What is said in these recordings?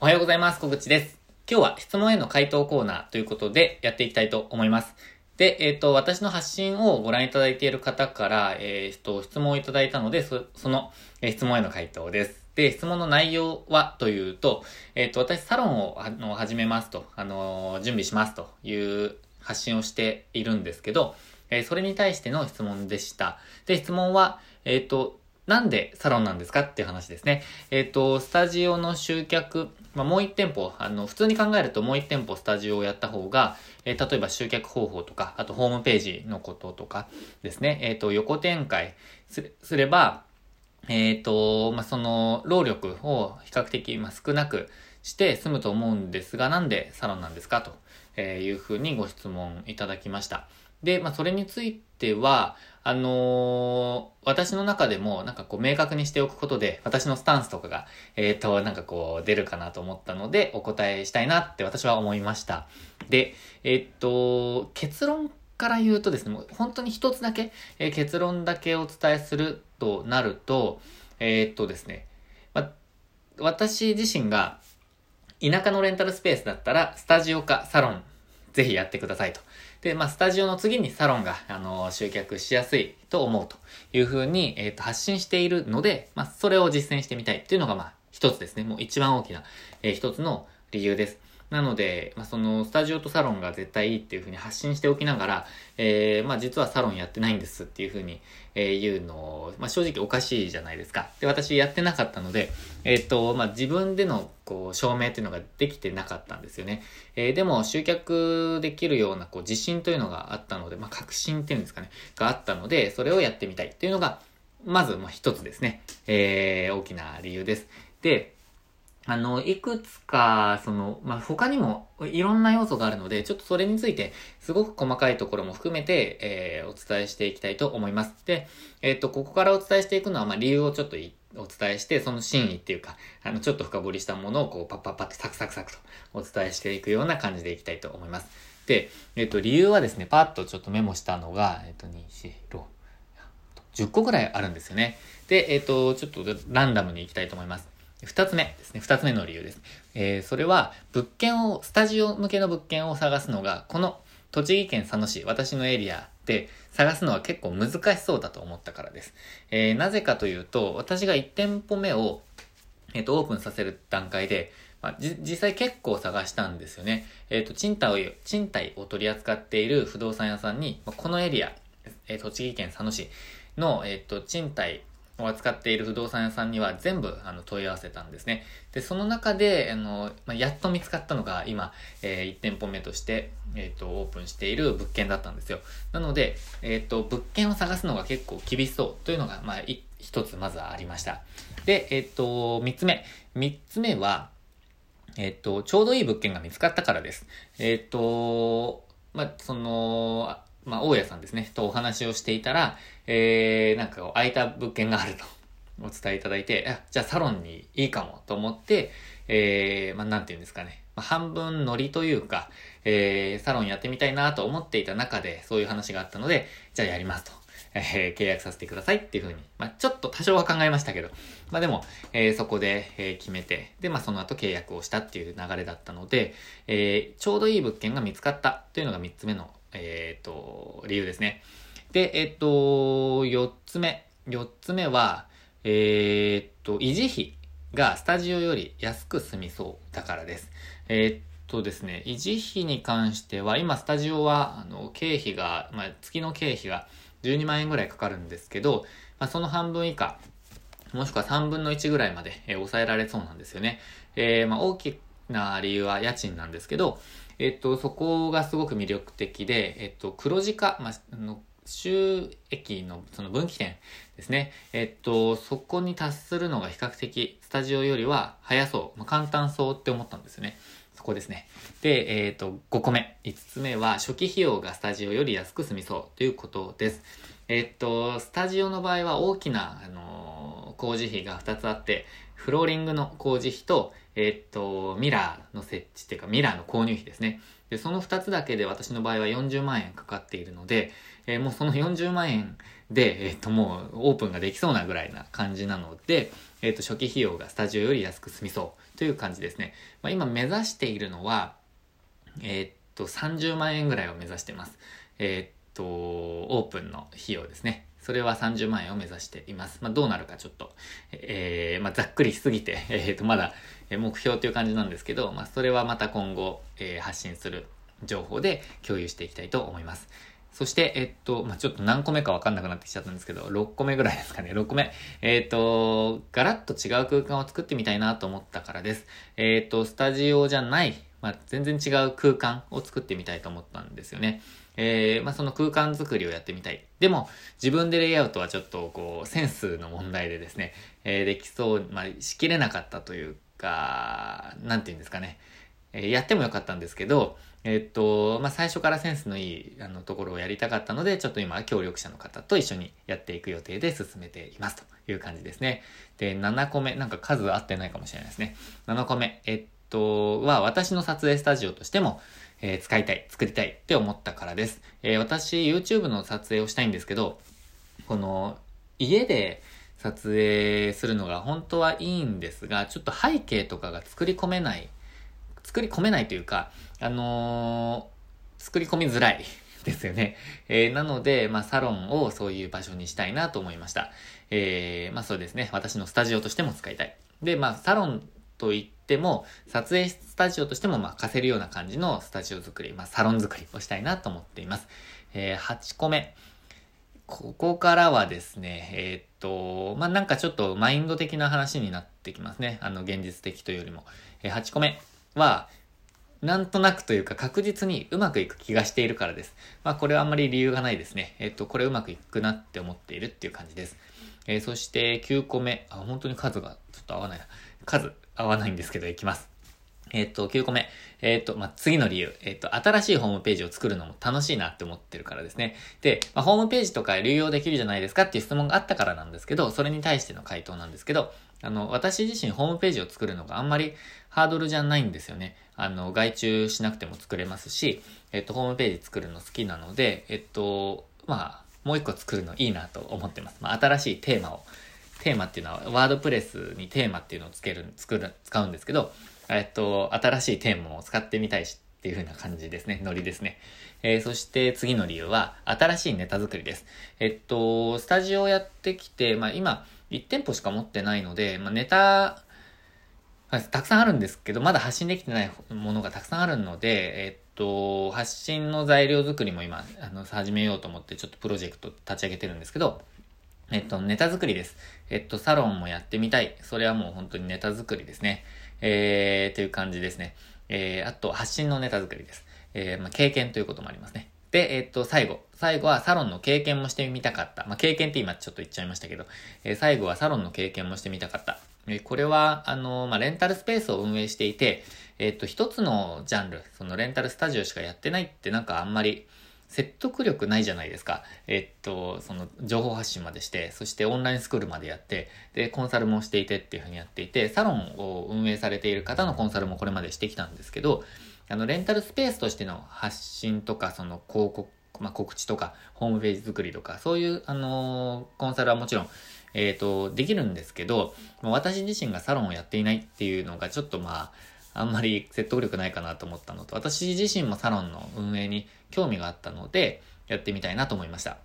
おはようございます。小口です。今日は質問への回答コーナーということでやっていきたいと思います。で、えっ、ー、と、私の発信をご覧いただいている方から、えっ、ー、と、質問をいただいたので、その、えー、質問への回答です。で、質問の内容はというと、えっ、と、私サロンをあの始めますと、あの準備しますという発信をしているんですけど、えそれに対しての質問でした。で、質問は、えっ、と、なんでサロンなんですかっていう話ですね。えっ、ー、と、スタジオの集客、まあ、もう一店舗、あの、普通に考えるともう一店舗スタジオをやった方が、えー、例えば集客方法とか、あとホームページのこととかですね、えっ、ー、と、横展開すれば、えっ、と、まあ、その、労力を比較的、まあ、少なくして済むと思うんですが、なんでサロンなんですかというふうにご質問いただきました。で、まあ、それについては、あのー、私の中でも、なんかこう、明確にしておくことで、私のスタンスとかが、えっ、ー、と、なんかこう、出るかなと思ったので、お答えしたいなって私は思いました。で、えっ、と、結論から言うとですね、もう本当に一つだけ、え結論だけお伝えするとなると、えっとですね、ま、私自身が、田舎のレンタルスペースだったら、スタジオかサロン、ぜひやってくださいと。で、まあ、スタジオの次にサロンが、あの、集客しやすいと思うというふうに、えっ、ー、と、発信しているので、まあ、それを実践してみたいっていうのが、まあ、一つですね。もう一番大きな、えー、一つの理由です。なので、まあ、その、スタジオとサロンが絶対いいっていうふうに発信しておきながら、えー、まあ、実はサロンやってないんですっていうふうに、えー、言うのを、まあ、正直おかしいじゃないですか。で、私やってなかったので、えっ、と、まあ、自分での、こう、証明っていうのができてなかったんですよね。えー、でも、集客できるような、こう、自信というのがあったので、まあ、確信っていうんですかね、があったので、それをやってみたいっていうのが、まず、まあ、一つですね。えー、大きな理由です。で、あの、いくつか、その、まあ、他にもいろんな要素があるので、ちょっとそれについて、すごく細かいところも含めて、えー、お伝えしていきたいと思います。で、えっ、と、ここからお伝えしていくのは、まあ、理由をちょっとお伝えして、その真意っていうか、あの、ちょっと深掘りしたものを、こう、パッパッパってサクサクサクとお伝えしていくような感じでいきたいと思います。で、えっ、と、理由はですね、パッとちょっとメモしたのが、えっ、と、2、4、6、10個ぐらいあるんですよね。で、えっ、と、ちょっとランダムに行きたいと思います。二つ目ですね。二つ目の理由です。えー、それは、物件を、スタジオ向けの物件を探すのが、この栃木県佐野市、私のエリアで探すのは結構難しそうだと思ったからです。えー、なぜかというと、私が1店舗目を、えっ、ー、と、オープンさせる段階で、まあ、実際結構探したんですよね。えっ、ー、と、賃貸を、賃貸を取り扱っている不動産屋さんに、まあ、このエリア、えー、栃木県佐野市の、えっ、と、賃貸を扱っている不動産屋さんには全部あの問い合わせたんですね。で、その中で、あの、まあ、やっと見つかったのが今、えー、1店舗目として、えっ、ー、と、オープンしている物件だったんですよ。なので、えっ、ー、と、物件を探すのが結構厳しそうというのが、まあ、一つまずはありました。で、えっ、と、三つ目。三つ目は、えっ、と、ちょうどいい物件が見つかったからです。えっ、と、まあ、その、まあ、大家さんですね、とお話をしていたら、えー、なんか空いた物件があると お伝えいただいて、あじゃあサロンにいいかもと思って、えー、まあ、なんて言うんですかね。まあ、半分ノリというか、えー、サロンやってみたいなと思っていた中で、そういう話があったので、じゃあやりますと。えー、契約させてくださいっていうふうに、まあ、ちょっと多少は考えましたけど、まあ、でも、えー、そこで、えー、決めて、で、まあ、その後契約をしたっていう流れだったので、えー、ちょうどいい物件が見つかったというのが3つ目の、えっ、と、理由ですね。で、えっ、と、4つ目。4つ目は、えっ、と、維持費がスタジオより安く済みそうだからです。えっとですね、維持費に関しては、今スタジオは、あの、経費が、まあ、月の経費が12万円ぐらいかかるんですけど、まあ、その半分以下、もしくは3分の1ぐらいまで、えー、抑えられそうなんですよね。えー、まあ、大きな理由は家賃なんですけど、えっと、そこがすごく魅力的で、えっと、黒字化、まあ、収益のその分岐点ですね。えっと、そこに達するのが比較的スタジオよりは早そう、まあ、簡単そうって思ったんですよね。そこですね。で、えっ、と、5個目。5つ目は初期費用がスタジオより安く済みそうということです。えっと、スタジオの場合は大きな、あのー、工事費が2つあって、フローリングの工事費と、え、っと、ミラーの設置っていうか、ミラーの購入費ですね。で、その2つだけで私の場合は40万円かかっているので、えー、もうその40万円で、えっと、もうオープンができそうなぐらいな感じなので、えっと、初期費用がスタジオより安く済みそうという感じですね。まあ、今目指しているのは、えっと、30万円ぐらいを目指してます。えっと、オープンの費用ですね。それは30万円を目指しています。まあ、どうなるかちょっと、えー、まあ、ざっくりしすぎて、えー、と、まだ目標という感じなんですけど、まあ、それはまた今後、えー、発信する情報で共有していきたいと思います。そして、えっと、まあ、ちょっと何個目かわかんなくなってきちゃったんですけど、6個目ぐらいですかね、6個目。えっと、ガラッと違う空間を作ってみたいなと思ったからです。えっと、スタジオじゃない、まあ、全然違う空間を作ってみたいと思ったんですよね。えー、まあ、その空間作りをやってみたい。でも、自分でレイアウトはちょっと、こう、センスの問題でですね、えー、できそう、まあ、しきれなかったというか、なんて言うんですかね。えー、やってもよかったんですけど、えっと、まあ、最初からセンスのいいあのところをやりたかったので、ちょっと今、協力者の方と一緒にやっていく予定で進めていますという感じですね。で、7個目、なんか数合ってないかもしれないですね。7個目、えっと、は私の撮影スタジオとしても、えー、使いたい、作りたいって思ったからです。えー、私、YouTube の撮影をしたいんですけど、この、家で撮影するのが本当はいいんですが、ちょっと背景とかが作り込めない、作り込めないというか、あのー、作り込みづらい ですよね。えー、なので、まあ、サロンをそういう場所にしたいなと思いました。えー、まあそうですね。私のスタジオとしても使いたい。で、まあ、サロンといっても、撮影スタジオとしても、まあ、貸せるような感じのスタジオ作り、まあ、サロン作りをしたいなと思っています。えー、8個目。ここからはですね、えー、っと、まあ、なんかちょっとマインド的な話になってきますね。あの、現実的というよりも。えー、8個目は、なんとなくというか確実にうまくいく気がしているからです。まあこれはあんまり理由がないですね。えっと、これうまくいくなって思っているっていう感じです。えー、そして9個目。あ、本当に数がちょっと合わないな。数合わないんですけど、いきます。えっ、と、9個目。えっ、と、まあ、次の理由。えっ、と、新しいホームページを作るのも楽しいなって思ってるからですね。で、まあ、ホームページとか流用できるじゃないですかっていう質問があったからなんですけど、それに対しての回答なんですけど、あの、私自身ホームページを作るのがあんまりハードルじゃないんですよね。あの、外注しなくても作れますし、えっ、と、ホームページ作るの好きなので、えっと、まあ、もう一個作るのいいなと思ってます。まあ、新しいテーマをテーマっていうのは、ワードプレスにテーマっていうのをつける、作る、使うんですけど、えっと、新しいテーマを使ってみたいしっていう風な感じですね。ノリですね。えー、そして次の理由は、新しいネタ作りです。えっと、スタジオやってきて、まあ今、1店舗しか持ってないので、まあネタ、たくさんあるんですけど、まだ発信できてないものがたくさんあるので、えっと、発信の材料作りも今、あの、始めようと思ってちょっとプロジェクト立ち上げてるんですけど、えっと、ネタ作りです。えっと、サロンもやってみたい。それはもう本当にネタ作りですね。えー、という感じですね。えー、あと、発信のネタ作りです。えー、まあ、経験ということもありますね。で、えっと、最後。最後はサロンの経験もしてみたかった。まあ、経験って今ちょっと言っちゃいましたけど、えー、最後はサロンの経験もしてみたかった。えー、これは、あのまあ、レンタルスペースを運営していて、えっと、一つのジャンル、そのレンタルスタジオしかやってないってなんかあんまり、説得力ないじゃないですか。えっと、その情報発信までして、そしてオンラインスクールまでやって、で、コンサルもしていてっていうふうにやっていて、サロンを運営されている方のコンサルもこれまでしてきたんですけど、あの、レンタルスペースとしての発信とか、その広告、まあ、告知とか、ホームページ作りとか、そういう、あのー、コンサルはもちろん、えっ、ー、と、できるんですけど、私自身がサロンをやっていないっていうのがちょっとまあ、あんまり説得力ないかなと思ったのと、私自身もサロンの運営に興味があったので、やってみたいなと思いました。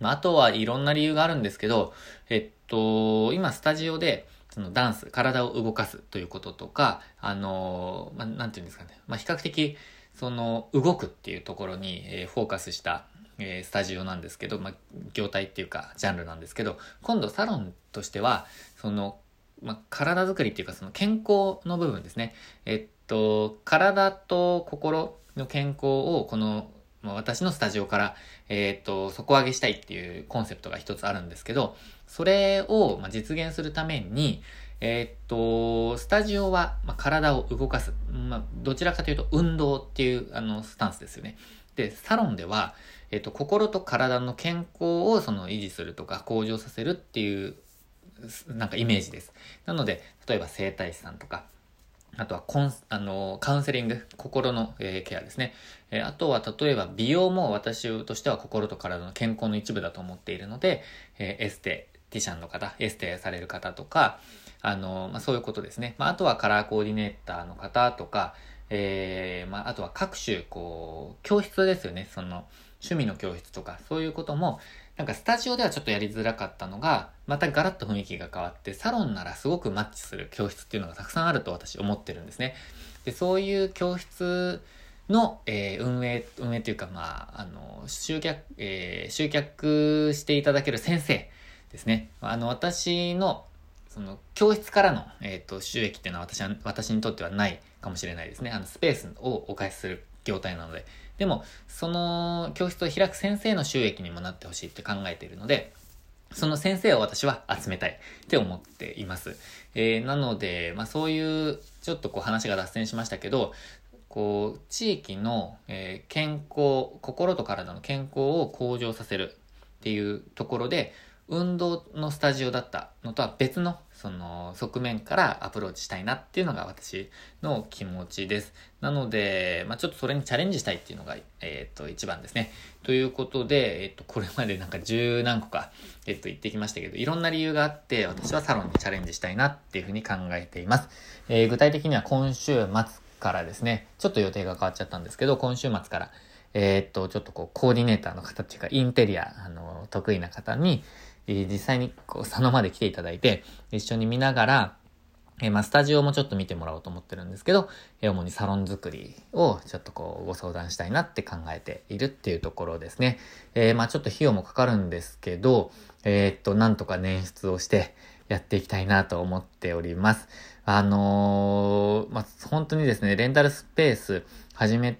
まあ、あとはいろんな理由があるんですけど、えっと、今スタジオで、そのダンス、体を動かすということとか、あの、まあ、ていうんですかね。まあ、比較的、その、動くっていうところに、えー、フォーカスした、えー、スタジオなんですけど、まあ、業態っていうか、ジャンルなんですけど、今度サロンとしては、その、まあ、体づくりっていうかその健康の部分ですね。えっと、体と心の健康をこの、まあ、私のスタジオから、えっと、底上げしたいっていうコンセプトが一つあるんですけど、それを、まあ、実現するために、えっと、スタジオは、まあ、体を動かす。まあ、どちらかというと運動っていうあのスタンスですよね。で、サロンでは、えっと、心と体の健康をその維持するとか向上させるっていうなんかイメージです。なので、例えば整体師さんとか、あとはコン、あの、カウンセリング、心の、えー、ケアですね。えー、あとは、例えば美容も私としては心と体の健康の一部だと思っているので、えー、エステ、ティシャンの方、エステされる方とか、あの、まあ、そういうことですね。まあ、あとはカラーコーディネーターの方とか、えー、まあ、あとは各種、こう、教室ですよね。その、趣味の教室とか、そういうことも、なんかスタジオではちょっとやりづらかったのが、またガラッと雰囲気が変わって、サロンならすごくマッチする教室っていうのがたくさんあると私思ってるんですね。で、そういう教室の、えー、運営、運営というか、まあ、あの、集客、えー、集客していただける先生ですね。あの、私の、その、教室からの、えっ、ー、と、収益っていうのは私は、私にとってはないかもしれないですね。あの、スペースをお返しする業態なので。でも、その教室を開く先生の収益にもなってほしいって考えているので、その先生を私は集めたいって思っています。えー、なので、まあそういう、ちょっとこう話が脱線しましたけど、こう、地域の、えー、健康、心と体の健康を向上させるっていうところで、運動のスタジオだったのとは別のその側面からアプローチしたいなっていうのが私の気持ちです。なので、まあ、ちょっとそれにチャレンジしたいっていうのが、えっ、と、一番ですね。ということで、えっ、と、これまでなんか十何個か、えっ、と、言ってきましたけど、いろんな理由があって、私はサロンにチャレンジしたいなっていうふうに考えています。え、具体的には今週末からですね、ちょっと予定が変わっちゃったんですけど、今週末から、えっと、ちょっとこう、コーディネーターの方っていうか、インテリア、あの、得意な方に、え実際にこう佐野まで来ていただいて、一緒に見ながら、えまあ、スタジオもちょっと見てもらおうと思ってるんですけど、え主にサロン作りをちょっとこうご相談したいなって考えているっていうところですね。えー、まあちょっと費用もかかるんですけど、えー、っと、なんとか捻出をしてやっていきたいなと思っております。あのー、まあ本当にですね、レンタルスペース始め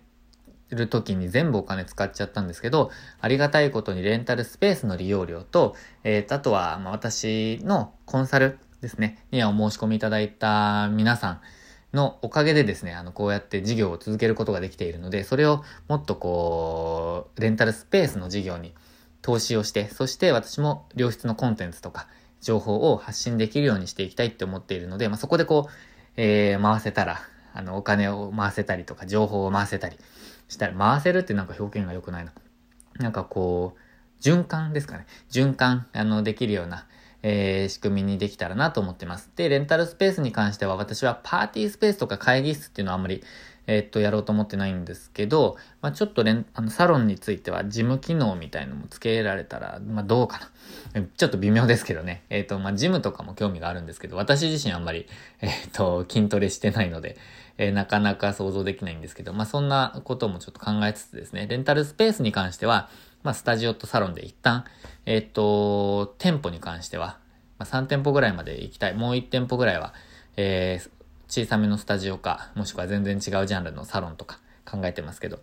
る時に全部お金使っちゃったんですけど、ありがたいことにレンタルスペースの利用料と、えー、あとは、ま、私のコンサルですね、にはお申し込みいただいた皆さんのおかげでですね、あの、こうやって事業を続けることができているので、それをもっとこう、レンタルスペースの事業に投資をして、そして私も良質のコンテンツとか情報を発信できるようにしていきたいって思っているので、まあ、そこでこう、えー、回せたら、あの、お金を回せたりとか、情報を回せたり、したら、回せるってなんか表現が良くないな。なんかこう、循環ですかね。循環、あの、できるような、えー、仕組みにできたらなと思ってます。で、レンタルスペースに関しては私はパーティースペースとか会議室っていうのはあんまり、え、っと、やろうと思ってないんですけど、まあ、ちょっとレン、あの、サロンについては事務機能みたいのも付けられたら、まあ、どうかな。ちょっと微妙ですけどね。え、っと、まあ、ジムとかも興味があるんですけど、私自身あんまり、え、っと、筋トレしてないので、え、なかなか想像できないんですけど、まあ、そんなこともちょっと考えつつですね、レンタルスペースに関しては、まあ、スタジオとサロンで一旦、えっ、と、店舗に関しては、まあ、3店舗ぐらいまで行きたい。もう1店舗ぐらいは、えー、小さめのスタジオか、もしくは全然違うジャンルのサロンとか考えてますけど、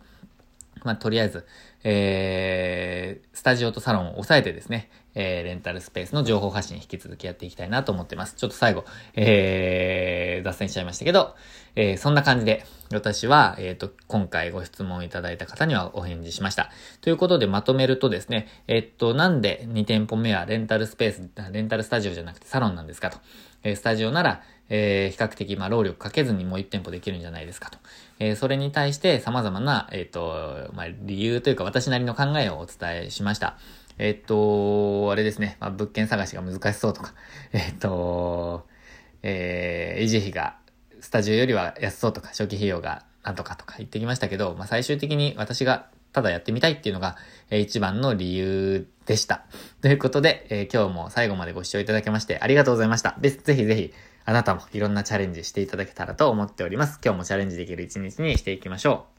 まあ、とりあえず、えー、スタジオとサロンを抑えてですね、えー、レンタルスペースの情報発信引き続きやっていきたいなと思ってます。ちょっと最後、えー、脱線しちゃいましたけど、えー、そんな感じで、私は、えっ、ー、と、今回ご質問いただいた方にはお返事しました。ということでまとめるとですね、えっ、と、なんで2店舗目はレンタルスペース、レンタルスタジオじゃなくてサロンなんですかと。え、スタジオなら、えー、比較的、まあ、労力かけずにもう1店舗できるんじゃないですかと。えー、それに対して様々な、えっ、ー、と、まあ、理由というか私なりの考えをお伝えしました。えっ、と、あれですね、まあ、物件探しが難しそうとか、えっ、と、えー、維持費がスタジオよりは安そうとか、初期費用がなんとかとか言ってきましたけど、まあ、最終的に私がただやってみたいっていうのが、えー、一番の理由でした。ということで、えー、今日も最後までご視聴いただきましてありがとうございました。で、ぜひぜひ、あなたもいろんなチャレンジしていただけたらと思っております。今日もチャレンジできる一日にしていきましょう。